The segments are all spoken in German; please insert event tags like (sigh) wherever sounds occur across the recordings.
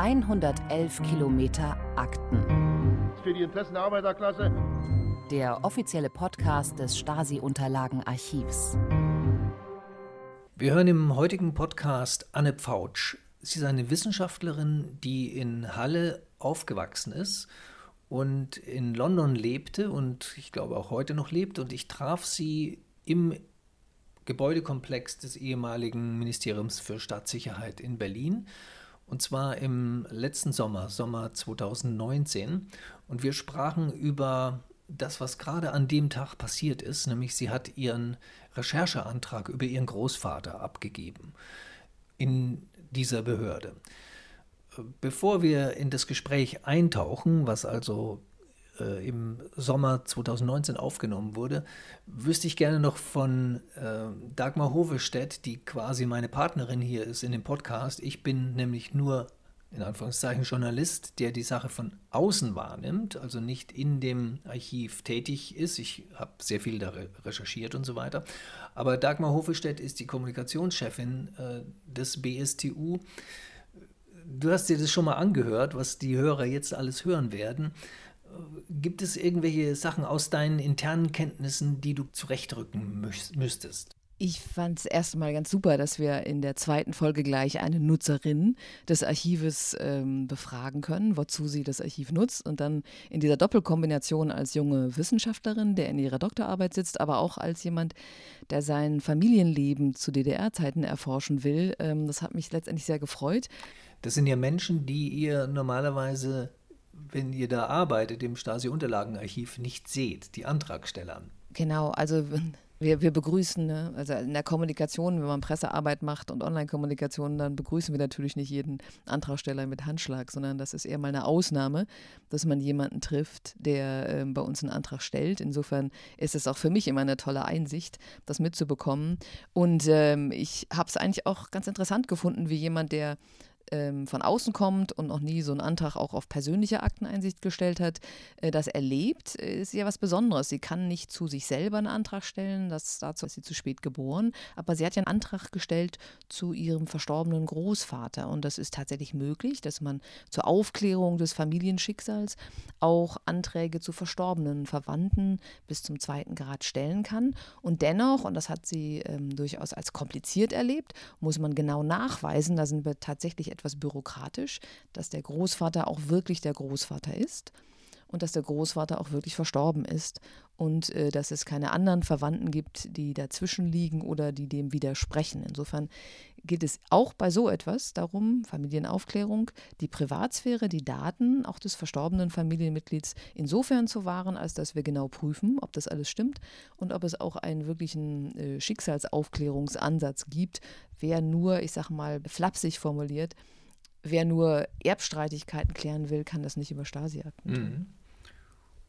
111 Kilometer Akten. Für die Interessen der Arbeiterklasse. Der offizielle Podcast des Stasi-Unterlagenarchivs. Wir hören im heutigen Podcast Anne Pfautsch. Sie ist eine Wissenschaftlerin, die in Halle aufgewachsen ist und in London lebte und ich glaube auch heute noch lebt. Und ich traf sie im Gebäudekomplex des ehemaligen Ministeriums für Staatssicherheit in Berlin. Und zwar im letzten Sommer, Sommer 2019. Und wir sprachen über das, was gerade an dem Tag passiert ist, nämlich sie hat ihren Rechercheantrag über ihren Großvater abgegeben in dieser Behörde. Bevor wir in das Gespräch eintauchen, was also äh, im Sommer 2019 aufgenommen wurde, wüsste ich gerne noch von äh, Dagmar Hovestedt, die quasi meine Partnerin hier ist in dem Podcast. Ich bin nämlich nur in Anführungszeichen Journalist, der die Sache von außen wahrnimmt, also nicht in dem Archiv tätig ist. Ich habe sehr viel da recherchiert und so weiter. Aber Dagmar Hofestedt ist die Kommunikationschefin äh, des BSTU. Du hast dir das schon mal angehört, was die Hörer jetzt alles hören werden. Gibt es irgendwelche Sachen aus deinen internen Kenntnissen, die du zurechtrücken müsstest? Ich fand es erstmal ganz super, dass wir in der zweiten Folge gleich eine Nutzerin des Archives ähm, befragen können, wozu sie das Archiv nutzt. Und dann in dieser Doppelkombination als junge Wissenschaftlerin, der in ihrer Doktorarbeit sitzt, aber auch als jemand, der sein Familienleben zu DDR-Zeiten erforschen will. Ähm, das hat mich letztendlich sehr gefreut. Das sind ja Menschen, die ihr normalerweise wenn ihr da arbeitet im Stasi-Unterlagenarchiv, nicht seht, die Antragsteller. Genau, also wir, wir begrüßen, ne? also in der Kommunikation, wenn man Pressearbeit macht und Online-Kommunikation, dann begrüßen wir natürlich nicht jeden Antragsteller mit Handschlag, sondern das ist eher mal eine Ausnahme, dass man jemanden trifft, der äh, bei uns einen Antrag stellt. Insofern ist es auch für mich immer eine tolle Einsicht, das mitzubekommen. Und ähm, ich habe es eigentlich auch ganz interessant gefunden, wie jemand, der ähm, von außen kommt und noch nie so einen Antrag auch auf persönliche Akteneinsicht gestellt hat, äh, das erlebt, ist ja was Besonderes. Sie kann nicht zu sich selber einen Antrag stellen, das, dazu ist sie zu spät geboren, aber sie hat ja einen Antrag gestellt zu ihrem verstorbenen Großvater und das ist tatsächlich möglich, dass man zur Aufklärung des Familienschicksals auch Anträge zu verstorbenen Verwandten bis zum zweiten Grad stellen kann und dennoch, und das hat sie ähm, durchaus als kompliziert erlebt, muss man genau nachweisen, da sind wir tatsächlich etwas bürokratisch, dass der Großvater auch wirklich der Großvater ist und dass der Großvater auch wirklich verstorben ist und äh, dass es keine anderen Verwandten gibt, die dazwischen liegen oder die dem widersprechen. Insofern geht es auch bei so etwas darum, Familienaufklärung, die Privatsphäre, die Daten auch des verstorbenen Familienmitglieds insofern zu wahren, als dass wir genau prüfen, ob das alles stimmt und ob es auch einen wirklichen äh, Schicksalsaufklärungsansatz gibt, wer nur, ich sage mal, flapsig formuliert, wer nur Erbstreitigkeiten klären will, kann das nicht über Stasi-Akten tun. Mhm.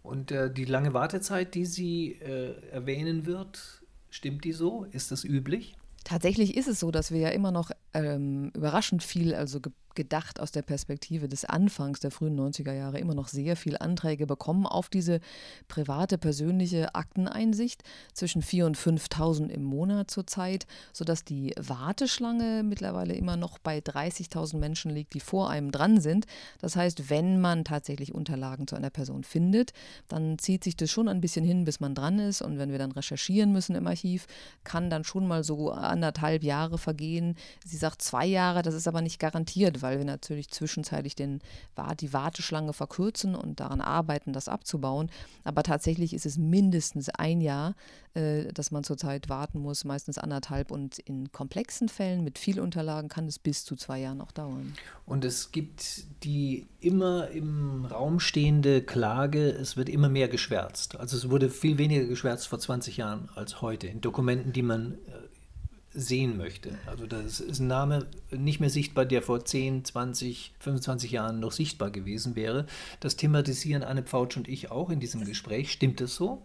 Und äh, die lange Wartezeit, die sie äh, erwähnen wird, stimmt die so? Ist das üblich? Tatsächlich ist es so, dass wir ja immer noch ähm, überraschend viel, also gedacht aus der Perspektive des Anfangs der frühen 90er Jahre, immer noch sehr viele Anträge bekommen auf diese private, persönliche Akteneinsicht zwischen 4.000 und 5.000 im Monat zurzeit, sodass die Warteschlange mittlerweile immer noch bei 30.000 Menschen liegt, die vor einem dran sind. Das heißt, wenn man tatsächlich Unterlagen zu einer Person findet, dann zieht sich das schon ein bisschen hin, bis man dran ist. Und wenn wir dann recherchieren müssen im Archiv, kann dann schon mal so anderthalb Jahre vergehen. Sie sagt zwei Jahre, das ist aber nicht garantiert, weil wir natürlich zwischenzeitlich den, die Warteschlange verkürzen und daran arbeiten, das abzubauen. Aber tatsächlich ist es mindestens ein Jahr, äh, dass man zurzeit warten muss, meistens anderthalb. Und in komplexen Fällen mit viel Unterlagen kann es bis zu zwei Jahren auch dauern. Und es gibt die immer im Raum stehende Klage, es wird immer mehr geschwärzt. Also es wurde viel weniger geschwärzt vor 20 Jahren als heute in Dokumenten, die man sehen möchte. Also das ist ein Name nicht mehr sichtbar, der vor 10, 20, 25 Jahren noch sichtbar gewesen wäre. Das thematisieren Anne Pfautsch und ich auch in diesem Gespräch. Stimmt das so?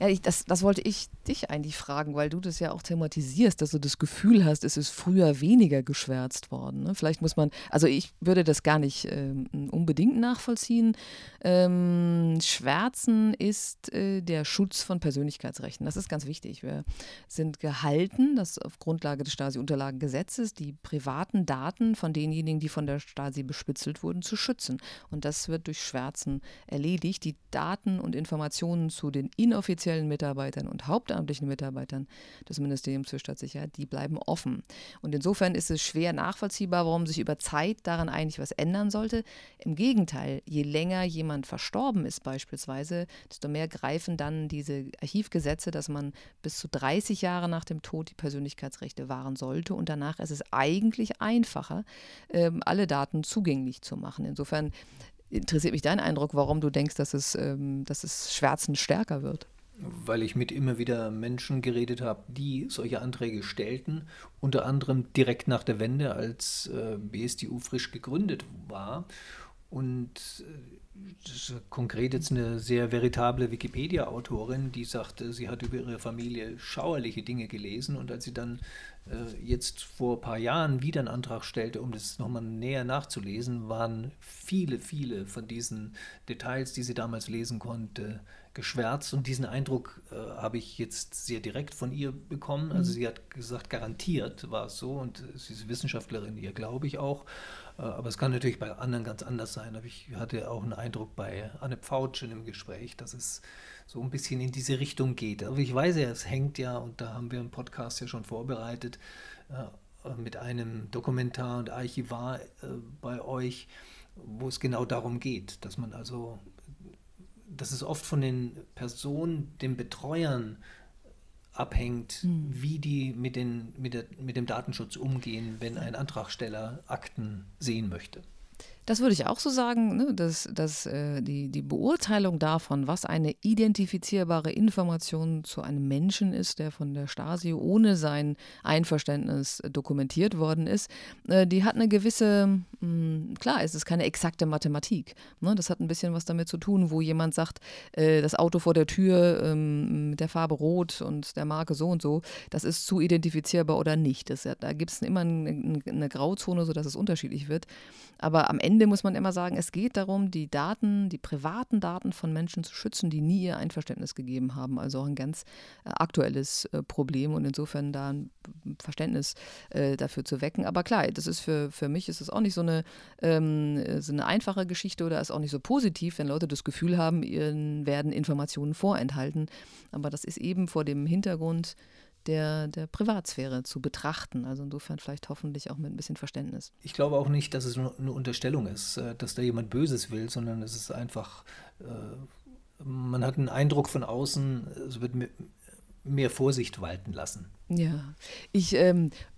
Ja, ich, das, das wollte ich dich eigentlich fragen, weil du das ja auch thematisierst, dass du das Gefühl hast, es ist früher weniger geschwärzt worden. Ne? Vielleicht muss man, also ich würde das gar nicht ähm, unbedingt nachvollziehen. Ähm, Schwärzen ist äh, der Schutz von Persönlichkeitsrechten. Das ist ganz wichtig. Wir sind gehalten, dass auf Grundlage des Stasi-Unterlagengesetzes die privaten Daten von denjenigen, die von der Stasi bespitzelt wurden, zu schützen. Und das wird durch Schwärzen erledigt. Die Daten und Informationen zu den inoffiziellen offiziellen Mitarbeitern und hauptamtlichen Mitarbeitern des Ministeriums für Staatssicherheit, die bleiben offen. Und insofern ist es schwer nachvollziehbar, warum sich über Zeit daran eigentlich was ändern sollte. Im Gegenteil, je länger jemand verstorben ist beispielsweise, desto mehr greifen dann diese Archivgesetze, dass man bis zu 30 Jahre nach dem Tod die Persönlichkeitsrechte wahren sollte. Und danach ist es eigentlich einfacher, ähm, alle Daten zugänglich zu machen. Insofern interessiert mich dein Eindruck, warum du denkst, dass es, ähm, dass es Schwärzen stärker wird weil ich mit immer wieder Menschen geredet habe, die solche Anträge stellten, unter anderem direkt nach der Wende, als äh, BSDU frisch gegründet war. Und äh, konkret jetzt eine sehr veritable Wikipedia-Autorin, die sagte, sie hat über ihre Familie schauerliche Dinge gelesen und als sie dann äh, jetzt vor ein paar Jahren wieder einen Antrag stellte, um das nochmal näher nachzulesen, waren viele, viele von diesen Details, die sie damals lesen konnte, geschwärzt und diesen Eindruck äh, habe ich jetzt sehr direkt von ihr bekommen. Also mhm. sie hat gesagt, garantiert war es so und sie ist Wissenschaftlerin, ihr glaube ich auch. Äh, aber es kann natürlich bei anderen ganz anders sein. Aber ich hatte auch einen Eindruck bei Anne Pfautsch in dem Gespräch, dass es so ein bisschen in diese Richtung geht. Aber ich weiß ja, es hängt ja, und da haben wir einen Podcast ja schon vorbereitet, äh, mit einem Dokumentar und Archivar äh, bei euch, wo es genau darum geht, dass man also dass es oft von den Personen, den Betreuern abhängt, mhm. wie die mit, den, mit, der, mit dem Datenschutz umgehen, wenn ein Antragsteller Akten sehen möchte. Das würde ich auch so sagen, ne, dass, dass äh, die, die Beurteilung davon, was eine identifizierbare Information zu einem Menschen ist, der von der Stasi ohne sein Einverständnis dokumentiert worden ist, äh, die hat eine gewisse, mh, hm, klar, es ist keine exakte Mathematik. Ne, das hat ein bisschen was damit zu tun, wo jemand sagt, äh, das Auto vor der Tür ähm, mit der Farbe Rot und der Marke so und so, das ist zu identifizierbar oder nicht. Das, da gibt es immer eine, eine Grauzone, sodass es unterschiedlich wird. Aber am Ende muss man immer sagen, es geht darum, die Daten, die privaten Daten von Menschen zu schützen, die nie ihr Einverständnis gegeben haben. Also auch ein ganz äh, aktuelles äh, Problem und insofern da ein Verständnis äh, dafür zu wecken. Aber klar, das ist für, für mich ist es auch nicht so eine, ähm, so eine einfache Geschichte oder ist auch nicht so positiv, wenn Leute das Gefühl haben, ihnen werden Informationen vorenthalten. Aber das ist eben vor dem Hintergrund, der, der Privatsphäre zu betrachten. Also insofern vielleicht hoffentlich auch mit ein bisschen Verständnis. Ich glaube auch nicht, dass es nur eine Unterstellung ist, äh, dass da jemand Böses will, sondern es ist einfach, äh, man hat einen Eindruck von außen, es wird mehr Vorsicht walten lassen. Ja, ich ähm, äh,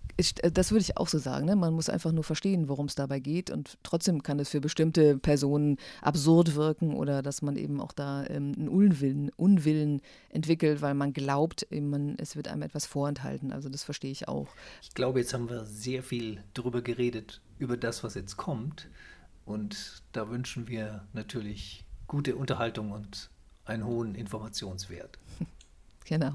das würde ich auch so sagen. Ne? Man muss einfach nur verstehen, worum es dabei geht. Und trotzdem kann es für bestimmte Personen absurd wirken oder dass man eben auch da ähm, einen Unwillen, Unwillen entwickelt, weil man glaubt, man, es wird einem etwas vorenthalten. Also das verstehe ich auch. Ich glaube, jetzt haben wir sehr viel darüber geredet, über das, was jetzt kommt. Und da wünschen wir natürlich gute Unterhaltung und einen hohen Informationswert. (laughs) Genau.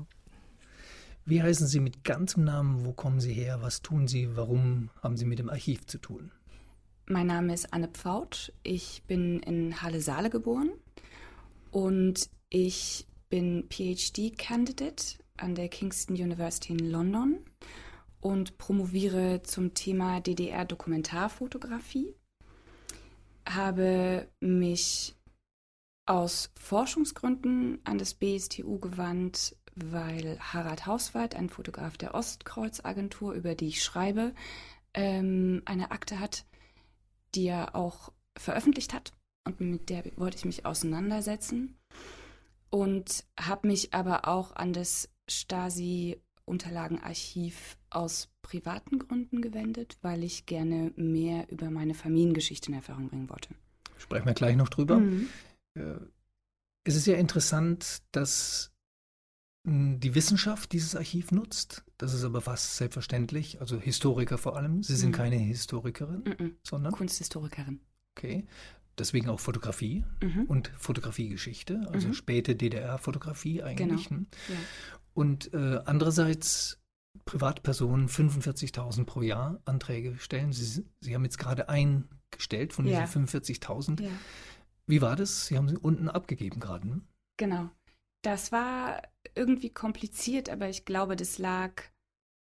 Wie heißen Sie mit ganzem Namen? Wo kommen Sie her? Was tun Sie? Warum haben Sie mit dem Archiv zu tun? Mein Name ist Anne Pfautsch. Ich bin in Halle-Saale geboren und ich bin PhD-Candidate an der Kingston University in London und promoviere zum Thema DDR-Dokumentarfotografie. Habe mich aus Forschungsgründen an das BSTU gewandt, weil Harald Hauswald, ein Fotograf der Ostkreuz-Agentur, über die ich schreibe, ähm, eine Akte hat, die er auch veröffentlicht hat und mit der wollte ich mich auseinandersetzen und habe mich aber auch an das Stasi-Unterlagenarchiv aus privaten Gründen gewendet, weil ich gerne mehr über meine Familiengeschichte in Erfahrung bringen wollte. Sprechen wir gleich noch drüber. Mhm. Äh, es ist ja interessant, dass die Wissenschaft dieses Archiv nutzt. Das ist aber fast selbstverständlich. Also Historiker vor allem. Sie sind mhm. keine Historikerin, mhm. sondern Kunsthistorikerin. Okay. deswegen auch Fotografie Mhm. und Fotografiegeschichte, also Mhm. späte DDR-Fotografie eigentlich. Genau. ne? Ja. Und äh, andererseits Privatpersonen 45.000 pro Jahr Anträge stellen. Sie, Sie haben jetzt gerade eingestellt von Ja. diesen 45.000. ja. Wie war das? Sie haben sie unten abgegeben gerade. Ne? Genau. Das war irgendwie kompliziert, aber ich glaube, das lag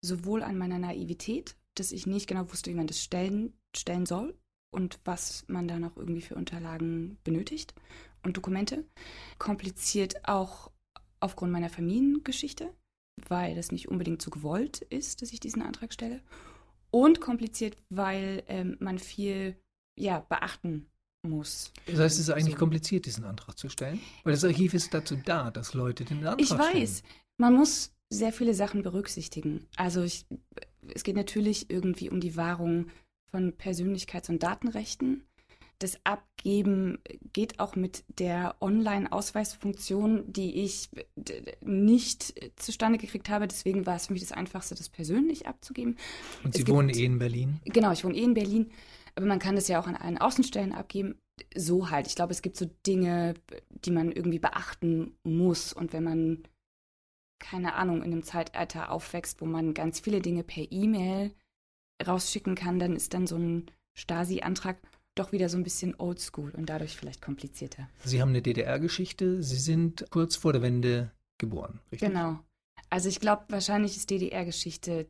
sowohl an meiner Naivität, dass ich nicht genau wusste, wie man das stellen, stellen soll und was man da noch irgendwie für Unterlagen benötigt und Dokumente. Kompliziert auch aufgrund meiner Familiengeschichte, weil das nicht unbedingt so gewollt ist, dass ich diesen Antrag stelle. Und kompliziert, weil ähm, man viel ja, beachten muss. Das heißt, es ist eigentlich So. kompliziert, diesen Antrag zu stellen. Weil das Archiv ist dazu da, dass Leute den Antrag Ich stellen. weiß, man muss sehr viele Sachen berücksichtigen. Also ich, es geht natürlich irgendwie um die Wahrung von Persönlichkeits- und Datenrechten. Das Abgeben geht auch mit der Online-Ausweisfunktion, die ich nicht zustande gekriegt habe. Deswegen war es für mich das Einfachste, das persönlich abzugeben. Und es Sie gibt- wohnen eh in Berlin. Genau, ich wohne eh in Berlin, aber man kann das ja auch an allen Außenstellen abgeben. So halt. Ich glaube, es gibt so Dinge, die man irgendwie beachten muss. Und wenn man, keine Ahnung, in einem Zeitalter aufwächst, wo man ganz viele Dinge per E-Mail rausschicken kann, dann ist dann so ein Stasi-Antrag doch wieder so ein bisschen oldschool und dadurch vielleicht komplizierter. Sie haben eine DDR-Geschichte. Sie sind kurz vor der Wende geboren, richtig? Genau. Also ich glaube, wahrscheinlich ist DDR-Geschichte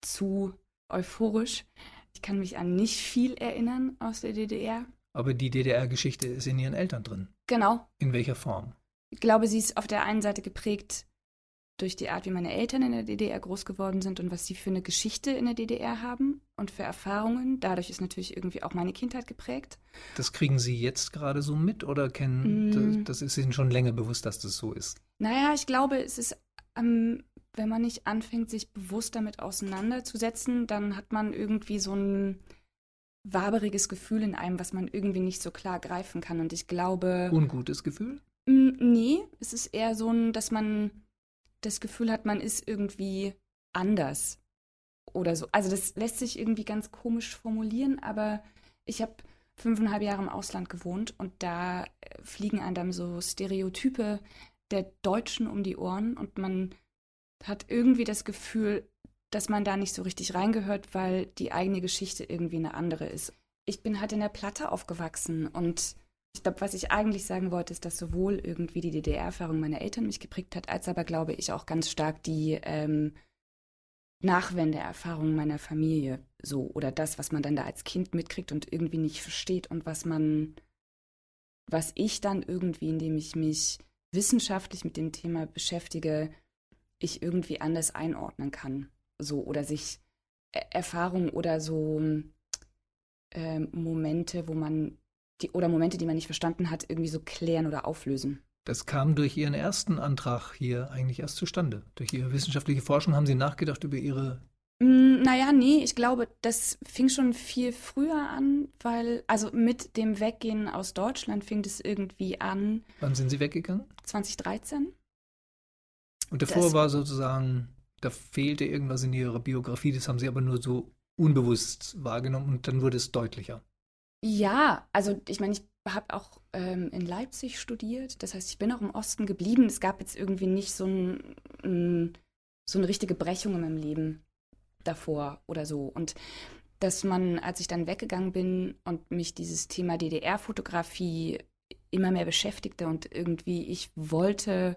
zu euphorisch. Ich kann mich an nicht viel erinnern aus der DDR. Aber die DDR-Geschichte ist in Ihren Eltern drin. Genau. In welcher Form? Ich glaube, sie ist auf der einen Seite geprägt durch die Art, wie meine Eltern in der DDR groß geworden sind und was sie für eine Geschichte in der DDR haben und für Erfahrungen. Dadurch ist natürlich irgendwie auch meine Kindheit geprägt. Das kriegen Sie jetzt gerade so mit oder kennen, Mm. das, das ist Ihnen schon länger bewusst, dass das so ist? Naja, ich glaube, es ist, ähm, wenn man nicht anfängt, sich bewusst damit auseinanderzusetzen, dann hat man irgendwie so ein waberiges Gefühl in einem, was man irgendwie nicht so klar greifen kann. Und ich glaube. Ungutes Gefühl? Nee, es ist eher so ein, dass man das Gefühl hat, man ist irgendwie anders oder so. Also das lässt sich irgendwie ganz komisch formulieren, aber ich habe fünfeinhalb Jahre im Ausland gewohnt und da äh, fliegen einem dann so Stereotype der Deutschen um die Ohren und man hat irgendwie das Gefühl, dass man da nicht so richtig reingehört, weil die eigene Geschichte irgendwie eine andere ist. Ich bin halt in der Platte aufgewachsen und ich glaube, was ich eigentlich sagen wollte, ist, dass sowohl irgendwie die DDR-Erfahrung meiner Eltern mich geprägt hat, als aber, glaube ich, auch ganz stark die ähm, Nachwendeerfahrung meiner Familie so oder das, was man dann da als Kind mitkriegt und irgendwie nicht versteht und was man, was ich dann irgendwie, indem ich mich wissenschaftlich mit dem Thema beschäftige, ich irgendwie anders einordnen kann. So oder sich Er- Erfahrungen oder so ähm, Momente, wo man die, oder Momente, die man nicht verstanden hat, irgendwie so klären oder auflösen. Das kam durch Ihren ersten Antrag hier eigentlich erst zustande. Durch Ihre wissenschaftliche Forschung haben Sie nachgedacht über Ihre. Mm, Naja, nee, ich glaube, das fing schon viel früher an, weil, also mit dem Weggehen aus Deutschland fing das irgendwie an, Wann sind Sie weggegangen? 2013. Und davor Das- war sozusagen, da fehlte irgendwas in Ihrer Biografie, das haben Sie aber nur so unbewusst wahrgenommen und dann wurde es deutlicher. Ja, also ich meine, ich habe auch ähm, in Leipzig studiert, das heißt, ich bin auch im Osten geblieben. Es gab jetzt irgendwie nicht so, ein, ein, so eine richtige Brechung in meinem Leben davor oder so. Und dass man, als ich dann weggegangen bin und mich dieses Thema DDR-Fotografie immer mehr beschäftigte und irgendwie ich wollte,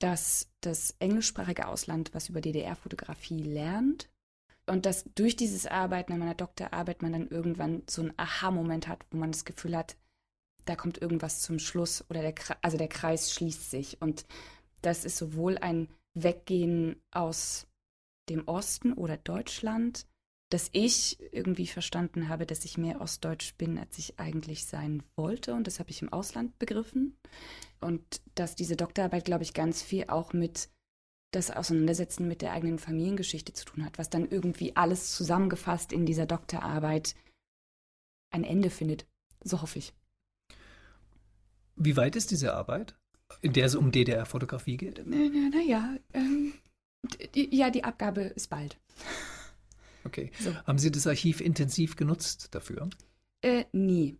dass das englischsprachige Ausland was über DDR-Fotografie lernt und dass durch dieses Arbeiten an meiner Doktorarbeit man dann irgendwann so einen Aha-Moment hat, wo man das Gefühl hat, da kommt irgendwas zum Schluss oder der, also der Kreis schließt sich. Und das ist sowohl ein Weggehen aus dem Osten oder Deutschland, dass ich irgendwie verstanden habe, dass ich mehr ostdeutsch bin, als ich eigentlich sein wollte. Und das habe ich im Ausland begriffen. Und dass diese Doktorarbeit, glaube ich, ganz viel auch mit das Auseinandersetzen mit der eigenen Familiengeschichte zu tun hat, was dann irgendwie alles zusammengefasst in dieser Doktorarbeit ein Ende findet. So hoffe ich. Wie weit ist diese Arbeit, in der es um DDR-Fotografie geht? Naja, ähm, die, ja, die Abgabe ist bald. Okay. So. Haben Sie das Archiv intensiv genutzt dafür? Äh, nie.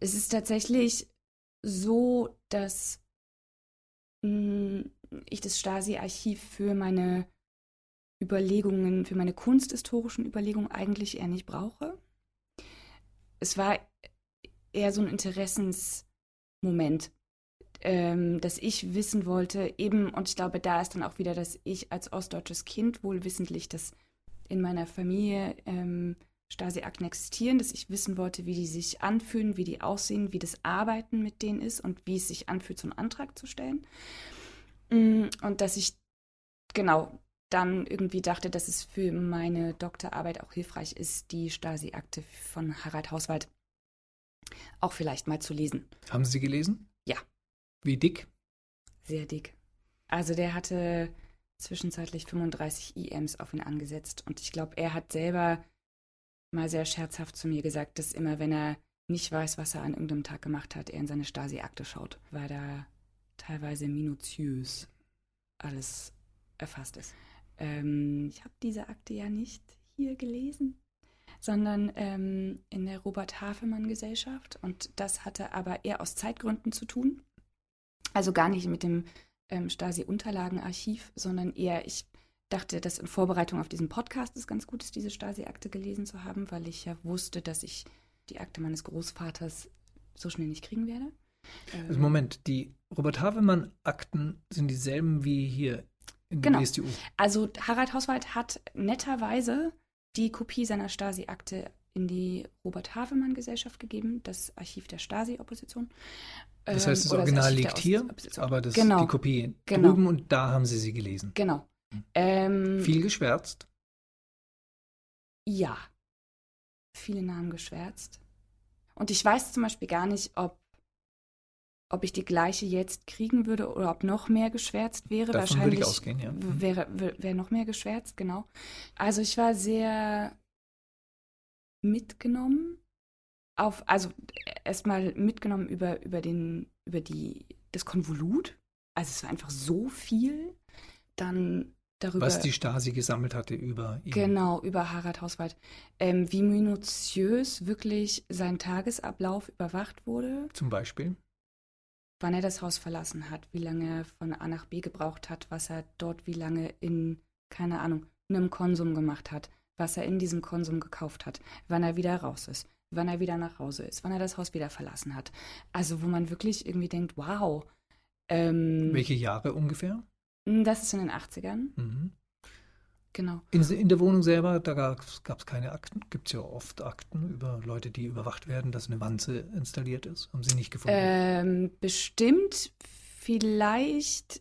Es ist tatsächlich so, dass mh, ich das Stasi-Archiv für meine Überlegungen, für meine kunsthistorischen Überlegungen eigentlich eher nicht brauche. Es war eher so ein Interessensmoment, ähm, dass ich wissen wollte, eben, und ich glaube, da ist dann auch wieder, dass ich als ostdeutsches Kind wohl wissentlich, dass in meiner Familie ähm, Stasi-Akten existieren, dass ich wissen wollte, wie die sich anfühlen, wie die aussehen, wie das Arbeiten mit denen ist und wie es sich anfühlt, so einen Antrag zu stellen. Mm, und dass ich genau dann irgendwie dachte, dass es für meine Doktorarbeit auch hilfreich ist, die Stasi-Akte von Harald Hauswald auch vielleicht mal zu lesen. Haben Sie sie gelesen? Ja. Wie dick? Sehr dick. Also der hatte zwischenzeitlich 35 IMs auf ihn angesetzt und ich glaube, er hat selber mal sehr scherzhaft zu mir gesagt, dass immer, wenn er nicht weiß, was er an irgendeinem Tag gemacht hat, er in seine Stasi-Akte schaut, weil da teilweise minutiös alles erfasst ist. Ähm, ich habe diese Akte ja nicht hier gelesen, sondern ähm, in der Robert-Havemann-Gesellschaft. Und das hatte aber eher aus Zeitgründen zu tun. Also gar nicht mit dem ähm, Stasi-Unterlagenarchiv, sondern eher, ich dachte, dass in Vorbereitung auf diesen Podcast es ganz gut ist, diese Stasi-Akte gelesen zu haben, weil ich ja wusste, dass ich die Akte meines Großvaters so schnell nicht kriegen werde. Also Moment, die Robert Havemann-Akten sind dieselben wie hier in Genau. der BSTU. Also Harald Hauswald hat netterweise die Kopie seiner Stasi-Akte in die Robert-Havemann-Gesellschaft gegeben, das Archiv der Stasi-Opposition. Das Ähm, heißt, das Original der liegt hier, aber das, Genau. die Kopie Genau. drüben und da haben Sie sie gelesen. Genau. Ähm, Viel geschwärzt. Ja. Viele Namen geschwärzt. Und ich weiß zum Beispiel gar nicht, ob, ob ich die gleiche jetzt kriegen würde oder ob noch mehr geschwärzt wäre. Davon würde Wahrscheinlich ich ausgehen, ja. Wäre, wär- wäre noch mehr geschwärzt, genau. Also ich war sehr mitgenommen auf, also erstmal mitgenommen über, über den, über die, das Konvolut. Also es war einfach so viel. Dann darüber. Was die Stasi gesammelt hatte über ihn. Genau, über Harald Hauswald. Ähm, wie minutiös wirklich sein Tagesablauf überwacht wurde, Zum Beispiel. wann er das Haus verlassen hat, wie lange er von A nach B gebraucht hat, was er dort wie lange in, keine Ahnung, einem Konsum gemacht hat, was er in diesem Konsum gekauft hat, wann er wieder raus ist, wann er wieder nach Hause ist, wann er das Haus wieder verlassen hat. Also wo man wirklich irgendwie denkt, wow. Ähm, Welche Jahre ungefähr? das ist in den 80ern, Mhm. genau. In, in der Wohnung selber, da gab es keine Akten. Gibt es ja oft Akten über Leute, die überwacht werden, dass eine Wanze installiert ist. Haben Sie nicht gefunden? Ähm, bestimmt, vielleicht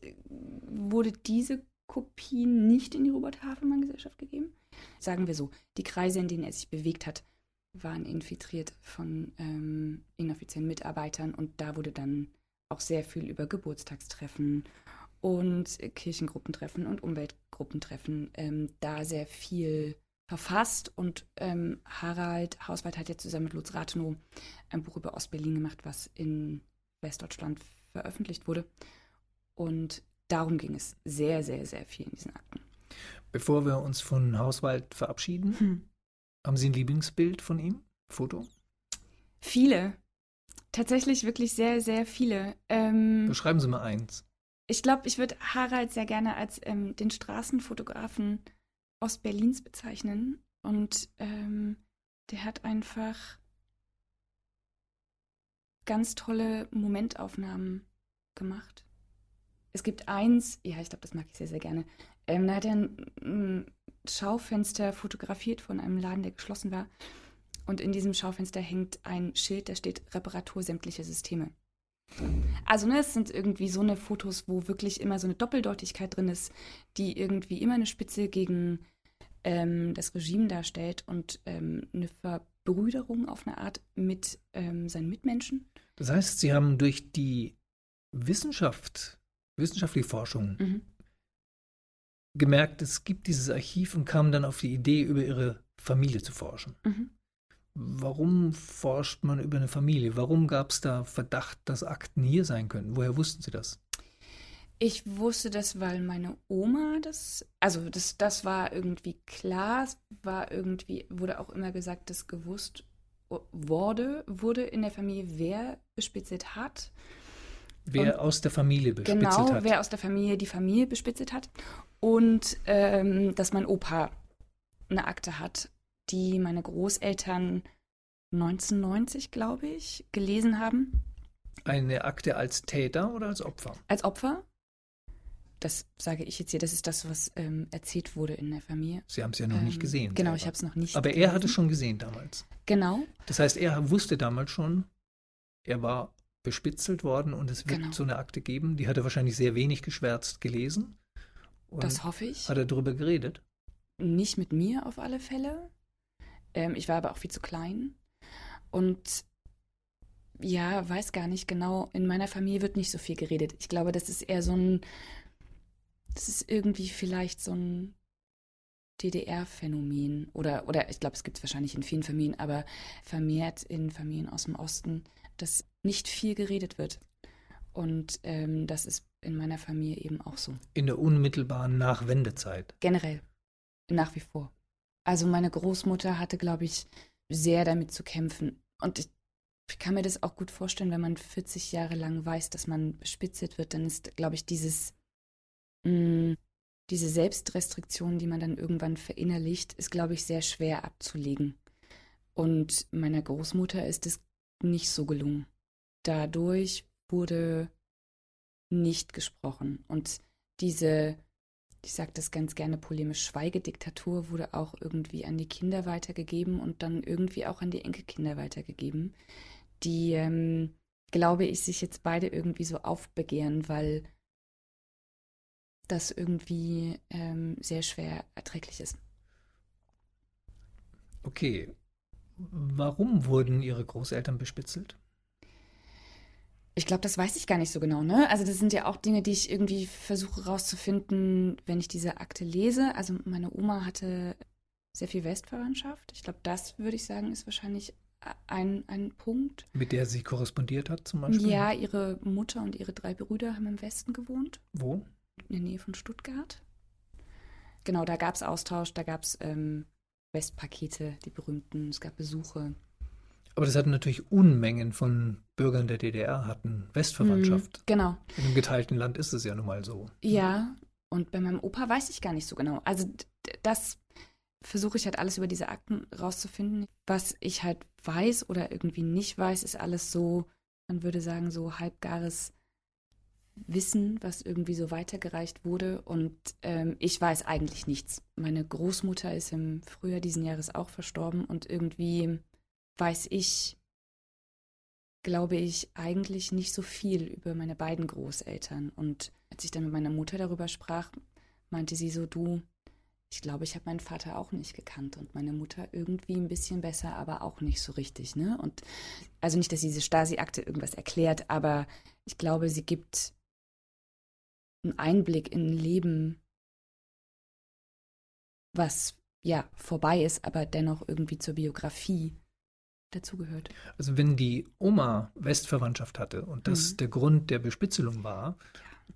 wurde diese Kopie nicht in die Robert-Havemann-Gesellschaft gegeben. Sagen wir so, die Kreise, in denen er sich bewegt hat, waren infiltriert von ähm, inoffiziellen Mitarbeitern und da wurde dann auch sehr viel über Geburtstagstreffen und Kirchengruppentreffen und Umweltgruppentreffen ähm, da sehr viel verfasst und ähm, Harald Hauswald hat ja zusammen mit Lutz Rathenow ein Buch über Ostberlin gemacht, was in Westdeutschland veröffentlicht wurde. Und darum ging es sehr, sehr, sehr viel in diesen Akten. Bevor wir uns von Hauswald verabschieden, haben Sie ein Lieblingsbild von ihm? Foto? Viele. Tatsächlich wirklich sehr, sehr viele. Ähm, Beschreiben Sie mal eins. ich glaube, ich würde Harald sehr gerne als ähm, den Straßenfotografen Ostberlins bezeichnen. Und ähm, der hat einfach ganz tolle Momentaufnahmen gemacht. Es gibt eins, ja, ich glaube, das mag ich sehr, sehr gerne. Ähm, da hat er ein, ein Schaufenster fotografiert von einem Laden, der geschlossen war. Und in diesem Schaufenster hängt ein Schild, da steht Reparatur sämtlicher Systeme. Also, ne, es sind irgendwie so eine Fotos, wo wirklich immer so eine Doppeldeutigkeit drin ist, die irgendwie immer eine Spitze gegen ähm, das Regime darstellt und ähm, eine Verbrüderung auf eine Art mit ähm, seinen Mitmenschen. Das heißt, Sie haben durch die Wissenschaft, wissenschaftliche Forschung Mhm. gemerkt, es gibt dieses Archiv und kamen dann auf die Idee, über Ihre Familie zu forschen. Mhm. Warum forscht man über eine Familie? Warum gab es da Verdacht, dass Akten hier sein können? Woher wussten Sie das? Ich wusste das, weil meine Oma das, also das, das war irgendwie klar, es war irgendwie, wurde auch immer gesagt, dass gewusst wurde, wurde in der Familie, wer bespitzelt hat. Wer aus der Familie bespitzelt genau, hat. Genau, wer aus der Familie die Familie bespitzelt hat. Und ähm, dass mein Opa eine Akte hat, die meine Großeltern 1990, glaube ich, gelesen haben. Eine Akte als Täter oder als Opfer? Als Opfer. Das sage ich jetzt hier, das ist das, was ähm, erzählt wurde in der Familie. Sie haben es ja noch ähm, nicht gesehen. Genau, selber. ich habe es noch nicht Aber gelesen. er hat es schon gesehen damals. Genau. Das heißt, er wusste damals schon, er war bespitzelt worden und es wird genau. so eine Akte geben. Die hat er wahrscheinlich sehr wenig geschwärzt gelesen. das hoffe ich. Hat er darüber geredet? Nicht mit mir auf alle Fälle. Ähm, ich war aber auch viel zu klein. Und ja, weiß gar nicht genau. In meiner Familie wird nicht so viel geredet. Ich glaube, das ist eher so ein. Das ist irgendwie vielleicht so ein DDR-Phänomen. Oder, oder ich glaube, es gibt es wahrscheinlich in vielen Familien, aber vermehrt in Familien aus dem Osten, dass nicht viel geredet wird. Und ähm, das ist in meiner Familie eben auch so. In der unmittelbaren Nachwendezeit. Generell. Nach wie vor. Also meine Großmutter hatte, glaube ich, sehr damit zu kämpfen. Und ich, ich, kann mir das auch gut vorstellen, wenn man 40 Jahre lang weiß, dass man bespitzelt wird, dann ist, glaube ich, dieses, mh, mm, diese Selbstrestriktion, die man dann irgendwann verinnerlicht, ist, glaube ich, sehr schwer abzulegen. Und meiner Großmutter ist es nicht so gelungen. Dadurch wurde nicht gesprochen. Und diese ich sage das ganz gerne polemisch, Schweigediktatur wurde auch irgendwie an die Kinder weitergegeben und dann irgendwie auch an die Enkelkinder weitergegeben, die, ähm, glaube ich, sich jetzt beide irgendwie so aufbegehren, weil das irgendwie ähm, sehr schwer erträglich ist. Okay. Warum wurden Ihre Großeltern bespitzelt? Ich glaube, das weiß ich gar nicht so genau. Ne? Also das sind ja auch Dinge, die ich irgendwie versuche rauszufinden, wenn ich diese Akte lese. Also meine Oma hatte sehr viel Westverwandtschaft. Ich glaube, das würde ich sagen, ist wahrscheinlich ein, ein Punkt. Mit der sie korrespondiert hat zum Beispiel? Ja, ihre Mutter und ihre drei Brüder haben im Westen gewohnt. Wo? In der Nähe von Stuttgart. Genau, da gab es Austausch, da gab es ähm, Westpakete, die berühmten, es gab Besuche. Aber das hatten natürlich Unmengen von Bürgern der DDR, hatten Westverwandtschaft. Mhm, genau. In einem geteilten Land ist es ja nun mal so. Ja, und bei meinem Opa weiß ich gar nicht so genau. Also das versuche ich halt alles über diese Akten rauszufinden. Was ich halt weiß oder irgendwie nicht weiß, ist alles so, man würde sagen, so halbgares Wissen, was irgendwie so weitergereicht wurde. Und ähm, ich weiß eigentlich nichts. Meine Großmutter ist im Frühjahr diesen Jahres auch verstorben und irgendwie weiß ich, glaube ich, eigentlich nicht so viel über meine beiden Großeltern. Und als ich dann mit meiner Mutter darüber sprach, meinte sie so, du, ich glaube, ich habe meinen Vater auch nicht gekannt und meine Mutter irgendwie ein bisschen besser, aber auch nicht so richtig, ne? Und also nicht, dass diese Stasi-Akte irgendwas erklärt, aber ich glaube, sie gibt einen Einblick in ein Leben, was ja vorbei ist, aber dennoch irgendwie zur Biografie dazugehört. Also wenn die Oma Westverwandtschaft hatte und das mhm. der Grund der Bespitzelung war,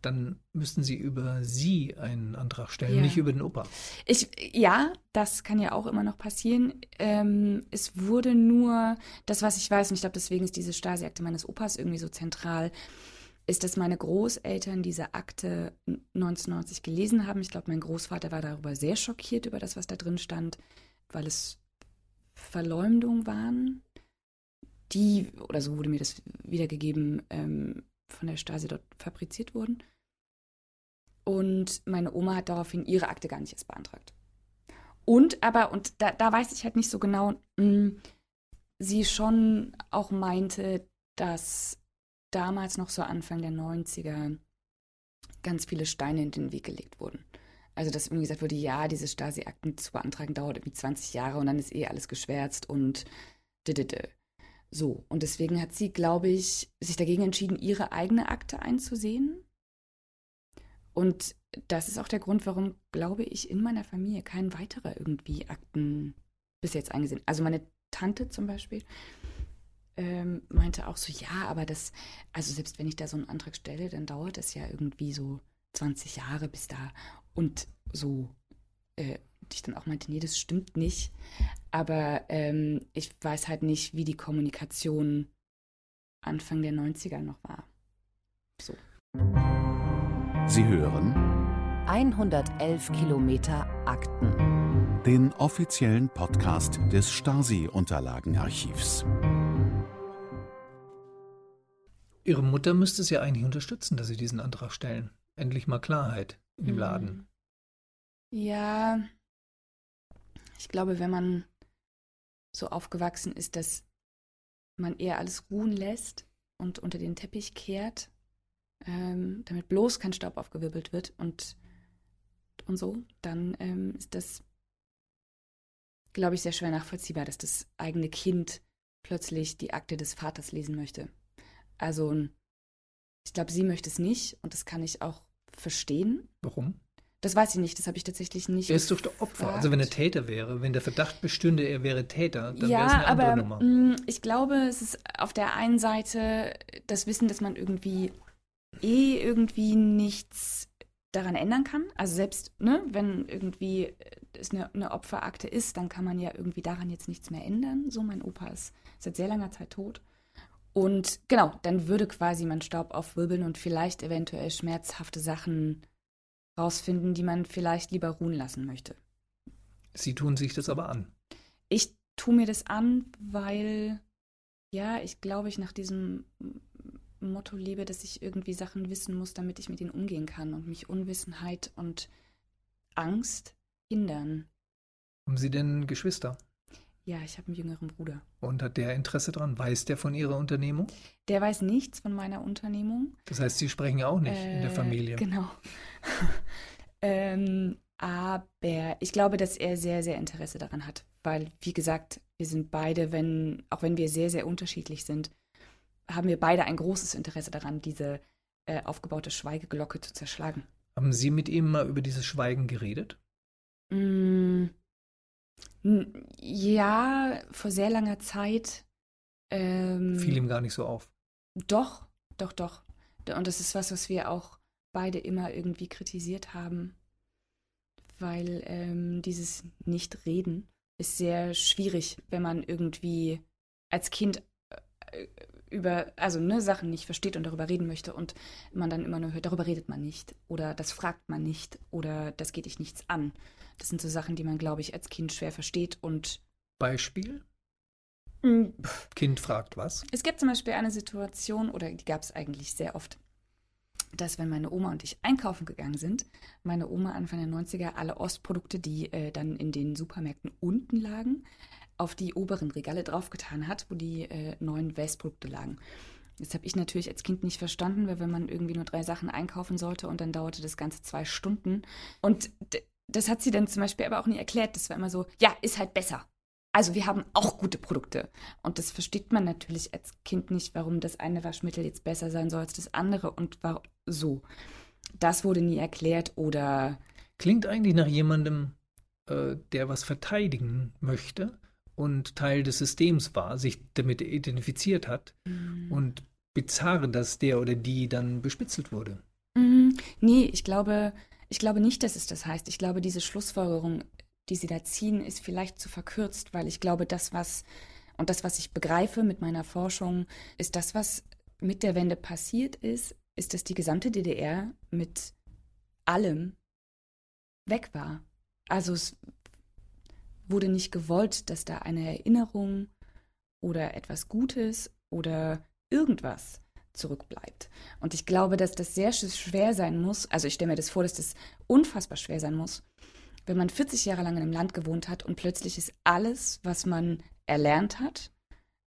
dann müssten sie über sie einen Antrag stellen, ja. nicht über den Opa. Ich, ja, das kann ja auch immer noch passieren. Ähm, es wurde nur, das, was ich weiß, und ich glaube, deswegen ist diese Stasi-Akte meines Opas irgendwie so zentral, ist, dass meine Großeltern diese Akte 1990 gelesen haben. Ich glaube, mein Großvater war darüber sehr schockiert über das, was da drin stand, weil es Verleumdung waren die, oder so wurde mir das wiedergegeben, ähm, von der Stasi dort fabriziert wurden. Und meine Oma hat daraufhin ihre Akte gar nicht erst beantragt. Und aber, und da, da weiß ich halt nicht so genau, mh, hm, sie schon auch meinte, dass damals noch so Anfang der 90er ganz viele Steine in den Weg gelegt wurden. Also, dass irgendwie gesagt wurde, ja, diese Stasi-Akten zu beantragen dauert irgendwie 20 Jahre und dann ist eh alles geschwärzt und didede. So, und deswegen hat sie, glaube ich, sich dagegen entschieden, ihre eigene Akte einzusehen. Und das ist auch der Grund, warum, glaube ich, in meiner Familie kein weiterer irgendwie Akten bis jetzt eingesehen. Also meine Tante zum Beispiel ähm, meinte auch so, ja, aber das, also selbst wenn ich da so einen Antrag stelle, dann dauert das ja irgendwie so 20 Jahre bis da und so. Äh, ich dann auch meinte, nee, das stimmt nicht. Aber ähm, ich weiß halt nicht, wie die Kommunikation Anfang der 90er noch war. So. Sie hören 111 Kilometer Akten. den offiziellen Podcast des Stasi-Unterlagenarchivs. Ihre Mutter müsste es ja eigentlich unterstützen, dass Sie diesen Antrag stellen. Endlich mal Klarheit in dem Mhm. Laden. Ja, ich glaube, wenn man so aufgewachsen ist, dass man eher alles ruhen lässt und unter den Teppich kehrt, ähm, damit bloß kein Staub aufgewirbelt wird und, und so, dann ähm, ist das, glaube ich, sehr schwer nachvollziehbar, dass das eigene Kind plötzlich die Akte des Vaters lesen möchte. Also, ich glaube, sie möchte es nicht und das kann ich auch verstehen. Warum? Das weiß ich nicht, das habe ich tatsächlich nicht. Er ist doch der Opfer. Also wenn er. Täter wäre, wenn der Verdacht bestünde, er wäre Täter, dann wäre es ja, eine andere aber Nummer. mh, ich glaube, es ist auf der einen Seite das Wissen, dass man irgendwie eh irgendwie nichts daran ändern kann. Also selbst, ne, wenn irgendwie es eine, eine Opferakte ist, dann kann man ja irgendwie daran jetzt nichts mehr ändern. So, mein Opa ist seit sehr langer Zeit tot. Und genau, dann würde quasi man Staub aufwirbeln und vielleicht eventuell schmerzhafte Sachen rausfinden, die man vielleicht lieber ruhen lassen möchte. Sie tun sich das aber an. Ich tue mir das an, weil, ja, ich glaube, ich nach diesem Motto lebe, dass ich irgendwie Sachen wissen muss, damit ich mit ihnen umgehen kann und mich Unwissenheit und Angst hindern. Haben Sie denn Geschwister? Ja, ich habe einen jüngeren Bruder. Und hat der Interesse dran? Weiß der von Ihrer Unternehmung? Der weiß nichts von meiner Unternehmung. Das heißt, Sie sprechen ja auch nicht in der Äh, Familie. Genau. (laughs) ähm, aber ich glaube, dass er sehr, sehr Interesse daran hat. Weil, wie gesagt, wir sind beide, wenn, auch wenn wir sehr, sehr unterschiedlich sind, haben wir beide ein großes Interesse daran, diese äh, aufgebaute Schweigeglocke zu zerschlagen. Haben Sie mit ihm mal über dieses Schweigen geredet? Mm, ja, vor sehr langer Zeit. Ähm, Fiel ihm gar nicht so auf. Doch, doch, doch. Und das ist was, was wir auch beide immer irgendwie kritisiert haben, weil ähm, dieses Nicht-Reden ist sehr schwierig, wenn man irgendwie als Kind äh, über, also ne, Sachen nicht versteht und darüber reden möchte und man dann immer nur hört, darüber redet man nicht oder das fragt man nicht oder das geht dich nichts an. Das sind so Sachen, die man, glaube ich, als Kind schwer versteht und Beispiel? mm, Kind fragt was? Es gibt zum Beispiel eine Situation, oder die gab es eigentlich sehr oft, dass wenn meine Oma und ich einkaufen gegangen sind, meine Oma Anfang der 90er alle Ostprodukte, die äh, dann in den Supermärkten unten lagen, auf die oberen Regale draufgetan hat, wo die äh, neuen Westprodukte lagen. Das habe ich natürlich als Kind nicht verstanden, weil wenn man irgendwie nur drei Sachen einkaufen sollte und dann dauerte das Ganze zwei Stunden. Und das hat sie dann zum Beispiel aber auch nie erklärt. Das war immer so, ja, ist halt besser. Also wir haben auch gute Produkte. Und das versteht man natürlich als Kind nicht, warum das eine Waschmittel jetzt besser sein soll als das andere und war so. Das wurde nie erklärt oder Klingt eigentlich nach jemandem, äh, der was verteidigen möchte und Teil des Systems war, sich damit identifiziert hat und bizarr, dass der oder die dann bespitzelt wurde. Mm, Nee, ich glaube, ich glaube nicht, dass es das heißt. Ich glaube, diese Schlussfolgerung, die sie da ziehen, ist vielleicht zu verkürzt, weil ich glaube, das, was und das, was ich begreife mit meiner Forschung, ist das, was mit der Wende passiert ist, ist, dass die gesamte DDR mit allem weg war. Also es wurde nicht gewollt, dass da eine Erinnerung oder etwas Gutes oder irgendwas zurückbleibt. Und ich glaube, dass das sehr sch- schwer sein muss. Also ich stelle mir das vor, dass das unfassbar schwer sein muss, wenn man 40 Jahre lang in einem Land gewohnt hat und plötzlich ist alles, was man erlernt hat,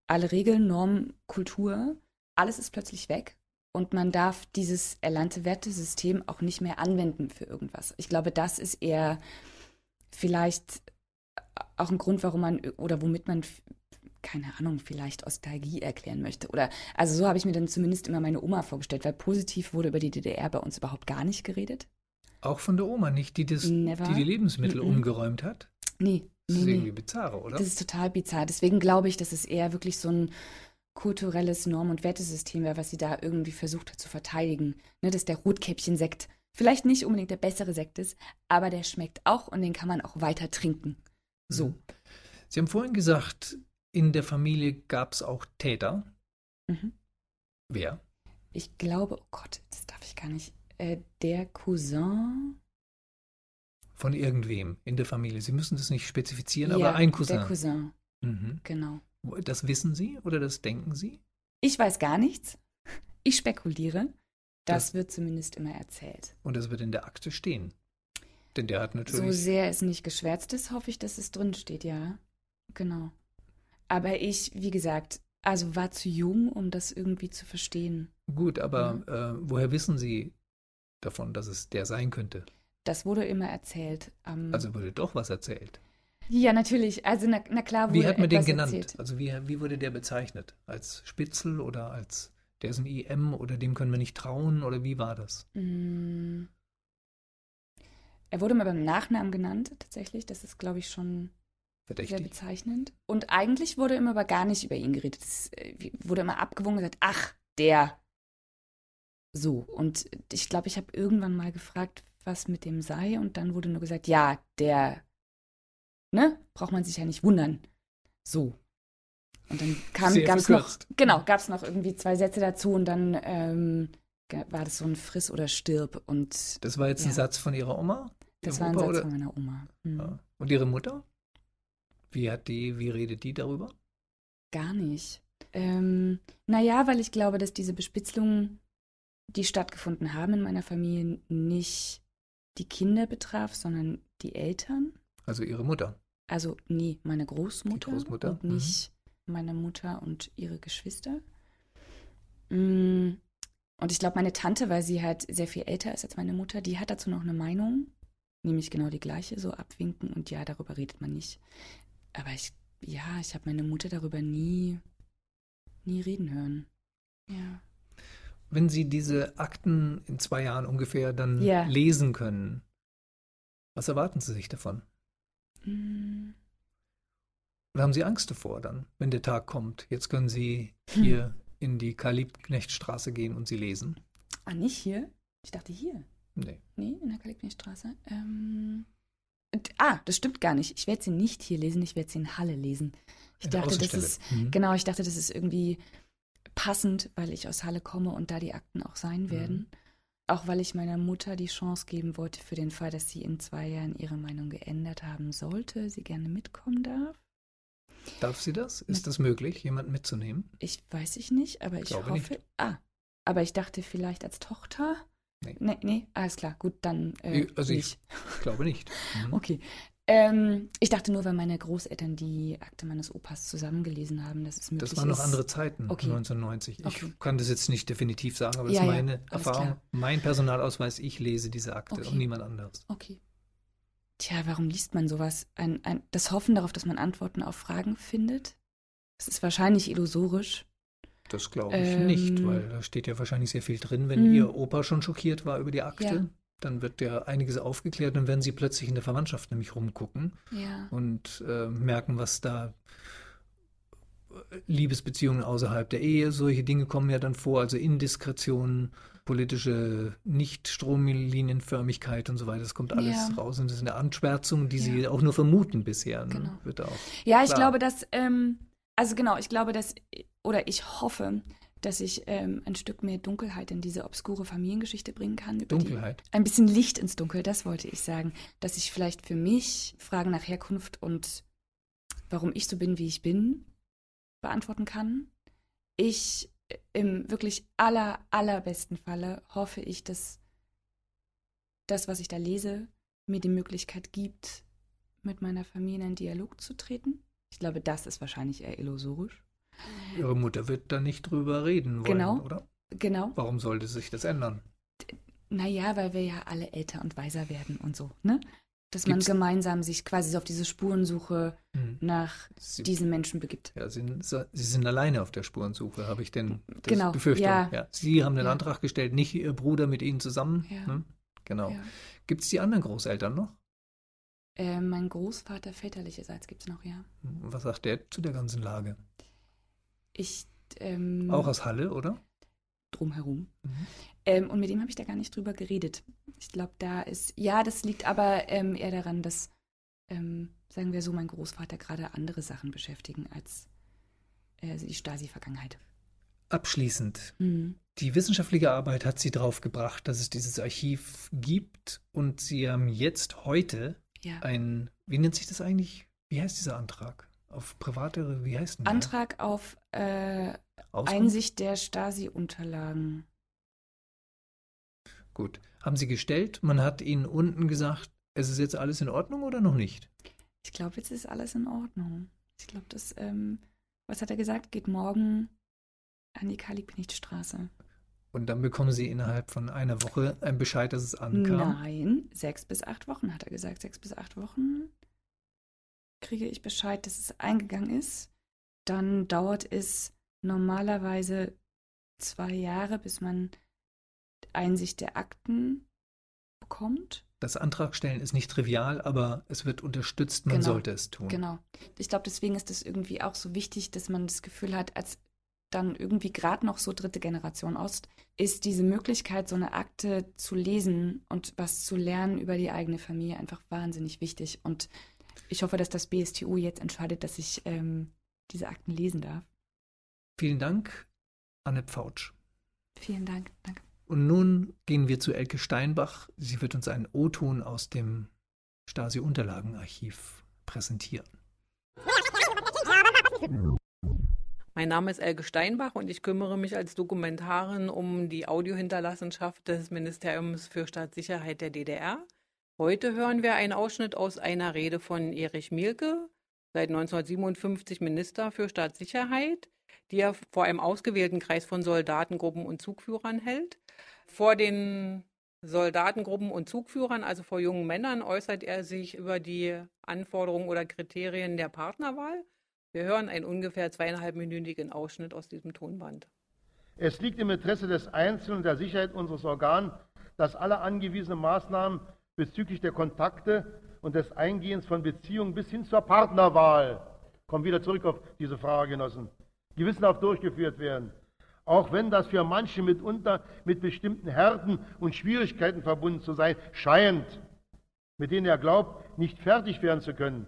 alle Regeln, Normen, Kultur, alles ist plötzlich weg. Und man darf dieses erlernte Wertesystem auch nicht mehr anwenden für irgendwas. Ich glaube, das ist eher vielleicht auch ein Grund, warum man oder womit man keine Ahnung, vielleicht Ostalgie erklären möchte. Oder also so habe ich mir dann zumindest immer meine Oma vorgestellt, weil positiv wurde über die DDR bei uns überhaupt gar nicht geredet. Auch von der Oma nicht, die das, Never. die, die Lebensmittel Mhm. umgeräumt hat. Nee, Das nee, ist irgendwie nee. bizarr, oder? Das ist total bizarr. Deswegen glaube ich, dass es eher wirklich so ein kulturelles Norm- und Wertesystem wäre, was sie da irgendwie versucht hat zu verteidigen. Ne, dass der Rotkäppchen-Sekt vielleicht nicht unbedingt der bessere Sekt ist, aber der schmeckt auch und den kann man auch weiter trinken. So. Mhm. Sie haben vorhin gesagt, in der Familie gab es auch Täter. Mhm. Wer? Ich glaube, oh Gott, das darf ich gar nicht. Äh, der Cousin. Von irgendwem in der Familie. Sie müssen das nicht spezifizieren, ja, aber ein Cousin. Der Cousin, Mhm. genau. Das wissen Sie oder das denken Sie? Ich weiß gar nichts. Ich spekuliere. Das, Das- wird zumindest immer erzählt. Und das wird in der Akte stehen. Denn der hat So natürlich. sehr es nicht geschwärzt ist, hoffe ich, dass es drin steht, ja. Genau. Aber ich, wie gesagt, also war zu jung, um das irgendwie zu verstehen. Gut, aber äh, woher wissen Sie davon, dass es der sein könnte? Das wurde immer erzählt. am- Also wurde doch was erzählt. ja, natürlich. Also, na, na klar wurde Wie hat man den genannt? Erzählt. Also wie, wie wurde der bezeichnet? Als Spitzel oder als der ist ein IM oder dem können wir nicht trauen oder wie war das? Mm. Er wurde mal beim Nachnamen genannt, tatsächlich. Das ist, glaube ich, schon sehr Verdächtig. bezeichnend. Und eigentlich wurde immer aber gar nicht über ihn geredet. Es äh, wurde immer abgewogen und gesagt, ach, der. So. Und ich glaube, ich habe irgendwann mal gefragt, was mit dem sei. Und dann wurde nur gesagt, ja, der. Ne? Braucht man sich ja nicht wundern. So. Und dann kam, Sehr gab es noch, genau, gab es noch irgendwie zwei Sätze dazu und dann ähm, war das so ein Friss oder stirb. Und Das war jetzt ein Ja. Satz von Ihrer Oma? das war ein Opa, Satz oder? von meiner Oma. Hm. Ja. Und Ihre Mutter? Wie hat die, wie redet die darüber? Gar nicht. Ähm, naja, weil ich glaube, dass diese Bespitzelungen, die stattgefunden haben in meiner Familie, nicht die Kinder betraf, sondern die Eltern. Also Ihre Mutter. Also nie meine Großmutter, Die Großmutter, und mhm. nicht meine Mutter und ihre Geschwister. Mm, Und ich glaube, meine Tante, weil sie halt sehr viel älter ist als meine Mutter, die hat dazu noch eine Meinung, nämlich genau die gleiche, so abwinken und ja, darüber redet man nicht. Aber ich, ja, ich habe meine Mutter darüber nie, nie reden hören. Ja. Wenn Sie diese Akten in zwei Jahren ungefähr dann Ja. lesen können, was erwarten Sie sich davon? Mm, Oder haben Sie Angst davor dann, wenn der Tag kommt? Jetzt können Sie Hm. hier in die Karl-Liebknecht-Straße gehen und sie lesen. Ah, nicht hier? Ich dachte hier. Nee. Nee, in der Kalibnerstraße. Ähm, ah, das stimmt gar nicht. Ich werde sie nicht hier lesen, ich werde sie in Halle lesen. Ich in dachte, das ist, Mhm. genau, ich dachte, das ist irgendwie passend, weil ich aus Halle komme und da die Akten auch sein Mhm. werden. Auch weil ich meiner Mutter die Chance geben wollte, für den Fall, dass sie in zwei Jahren ihre Meinung geändert haben sollte, sie gerne mitkommen darf. Darf sie das? Ist das möglich, jemanden mitzunehmen? Ich weiß ich nicht, aber ich Glaube hoffe. Ah, aber ich dachte vielleicht als Tochter. Nee. Nee, nee, alles klar, gut, dann äh, also ich nicht. (laughs) glaube nicht. (laughs) Mhm. Okay. Ähm, ich dachte nur, weil meine Großeltern die Akte meines Opas zusammengelesen haben, dass es möglich Das waren noch andere Zeiten, Okay. 1990. Ich Okay. kann das jetzt nicht definitiv sagen, aber das Ja, ist ja, meine alles Erfahrung, klar. mein Personalausweis. Ich lese diese Akte Okay. und niemand anderes. Okay. Tja, warum liest man sowas? Ein, ein, das Hoffen darauf, dass man Antworten auf Fragen findet? Das ist wahrscheinlich illusorisch. Das glaube ich Ähm. nicht, weil da steht ja wahrscheinlich sehr viel drin. Wenn Hm. Ihr Opa schon schockiert war über die Akte, Ja. dann wird ja einiges aufgeklärt und werden Sie plötzlich in der Verwandtschaft nämlich rumgucken Ja. und äh, merken, was da äh, Liebesbeziehungen außerhalb der Ehe, solche Dinge kommen ja dann vor, also Indiskretion, politische Nicht-Stromlinienförmigkeit und so weiter. Das kommt alles Ja. raus und das ist eine Anschwärzung, die Sie Ja. auch nur vermuten bisher. Ne? Genau. Wird auch. Ja, ich Klar. glaube, dass, ähm, also genau, ich glaube, dass, oder ich hoffe, dass ich ähm, ein Stück mehr Dunkelheit in diese obskure Familiengeschichte bringen kann. Dunkelheit. ein bisschen Licht ins Dunkel, das wollte ich sagen. Dass ich vielleicht für mich Fragen nach Herkunft und warum ich so bin, wie ich bin, beantworten kann. Ich äh, im wirklich aller, allerbesten Falle hoffe ich, dass das, was ich da lese, mir die Möglichkeit gibt, mit meiner Familie in einen Dialog zu treten. Ich glaube, das ist wahrscheinlich eher illusorisch. Ihre Mutter wird da nicht drüber reden wollen, Genau. oder? Genau. Warum sollte sich das ändern? Naja, weil wir ja alle älter und weiser werden und so, ne? Dass man Gibt's- gemeinsam sich quasi so auf diese Spurensuche Hm. nach Sie, diesen Menschen begibt. ja, Sie, Sie sind alleine auf der Spurensuche, habe ich denn das Genau, Befürchtung. ja. Sie haben den Ja. Antrag gestellt, nicht Ihr Bruder mit Ihnen zusammen. Ja. Ne? Genau. Ja. Gibt es die anderen Großeltern noch? Äh, mein Großvater väterlicherseits gibt es noch, ja. Was sagt der zu der ganzen Lage? Ich, ähm, Auch aus Halle, oder? drumherum. Mhm. Ähm, und mit dem habe ich da gar nicht drüber geredet. Ich glaube, da ist, ja, das liegt aber ähm, eher daran, dass, ähm, sagen wir so, mein Großvater gerade andere Sachen beschäftigen als äh, die Stasi-Vergangenheit. Abschließend, mhm. die wissenschaftliche Arbeit hat Sie darauf gebracht, dass es dieses Archiv gibt und Sie haben jetzt heute ja. ein, wie nennt sich das eigentlich? Wie heißt dieser Antrag? Auf private, wie heißt denn der? Antrag auf äh, Einsicht der Stasi-Unterlagen. Gut. Haben Sie gestellt? Man hat Ihnen unten gesagt, es ist jetzt alles in Ordnung oder noch nicht? Ich glaube, jetzt ist alles in Ordnung. Ich glaube, das, ähm, was hat er gesagt, geht morgen an die Kali-Knecht-Straße. Und dann bekommen Sie innerhalb von einer Woche einen Bescheid, dass es ankam? Nein, sechs bis acht Wochen, hat er gesagt. Sechs bis acht Wochen kriege ich Bescheid, dass es eingegangen ist. Dann dauert es normalerweise zwei Jahre, bis man Einsicht der Akten bekommt. Das Antragstellen ist nicht trivial, aber es wird unterstützt, man genau. sollte es tun. Genau. Ich glaube, deswegen ist es irgendwie auch so wichtig, dass man das Gefühl hat, als dann irgendwie gerade noch so dritte Generation Ost, ist diese Möglichkeit, so eine Akte zu lesen und was zu lernen über die eigene Familie einfach wahnsinnig wichtig. Und ich hoffe, dass das BSTU jetzt entscheidet, dass ich ähm, diese Akten lesen darf. Vielen Dank, Anne Pfautsch. Vielen Dank, danke. Und nun gehen wir zu Elke Steinbach. Sie wird uns einen O-Ton aus dem Stasi-Unterlagenarchiv präsentieren. Mein Name ist Elke Steinbach und ich kümmere mich als Dokumentarin um die Audiohinterlassenschaft des Ministeriums für Staatssicherheit der DDR. Heute hören wir einen Ausschnitt aus einer Rede von Erich Mielke, seit 1957 Minister für Staatssicherheit, die er vor einem ausgewählten Kreis von Soldatengruppen und Zugführern hält. Vor den Soldatengruppen und Zugführern, also vor jungen Männern, äußert er sich über die Anforderungen oder Kriterien der Partnerwahl. Wir hören einen ungefähr zweieinhalbminütigen Ausschnitt aus diesem Tonband. Es liegt im Interesse des Einzelnen und der Sicherheit unseres Organs, dass alle angewiesenen Maßnahmen bezüglich der Kontakte und des Eingehens von Beziehungen bis hin zur Partnerwahl, kommen wieder zurück auf diese Frage, Genossen, gewissenhaft durchgeführt werden. Auch wenn das für manche mitunter mit bestimmten Härten und Schwierigkeiten verbunden zu sein scheint, mit denen er glaubt, nicht fertig werden zu können.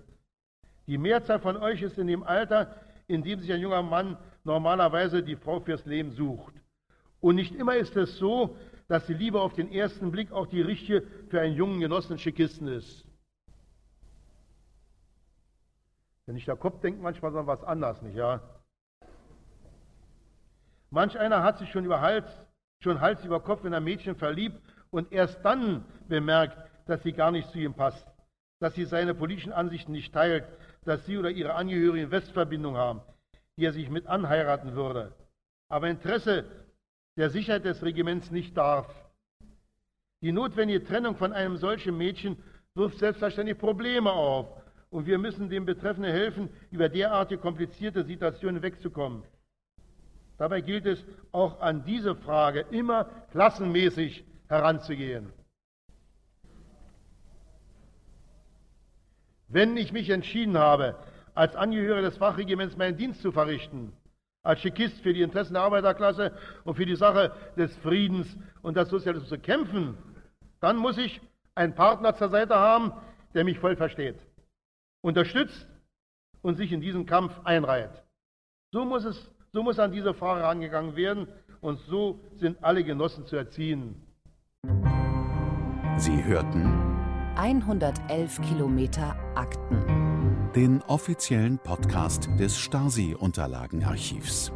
Die Mehrzahl von euch ist in dem Alter, in dem sich ein junger Mann normalerweise die Frau fürs Leben sucht. Und nicht immer ist es so, dass die Liebe auf den ersten Blick auch die richtige für einen jungen Genossen Schickisten ist. Wenn ich der Kopf denkt, manchmal so was anderes, nicht ja? Manch einer hat sich schon über Hals, schon Hals über Kopf in ein Mädchen verliebt und erst dann bemerkt, dass sie gar nicht zu ihm passt, dass sie seine politischen Ansichten nicht teilt, dass sie oder ihre Angehörigen Westverbindung haben, die er sich mit anheiraten würde. Aber Interesse der Sicherheit des Regiments nicht darf. Die notwendige Trennung von einem solchen Mädchen wirft selbstverständlich Probleme auf. Und wir müssen dem Betreffenden helfen, über derartige komplizierte Situationen wegzukommen. Dabei gilt es auch an diese Frage immer klassenmäßig heranzugehen. Wenn ich mich entschieden habe, als Angehöriger des Fachregiments meinen Dienst zu verrichten, als Schickist für die Interessen der Arbeiterklasse und für die Sache des Friedens und des Sozialismus zu kämpfen, dann muss ich einen Partner zur Seite haben, der mich voll versteht, unterstützt und sich in diesen Kampf einreiht. So muss es so muss an diese Frage herangegangen werden und so sind alle Genossen zu erziehen. Sie hörten 111 Kilometer Akten. Den offiziellen Podcast des Stasi-Unterlagenarchivs.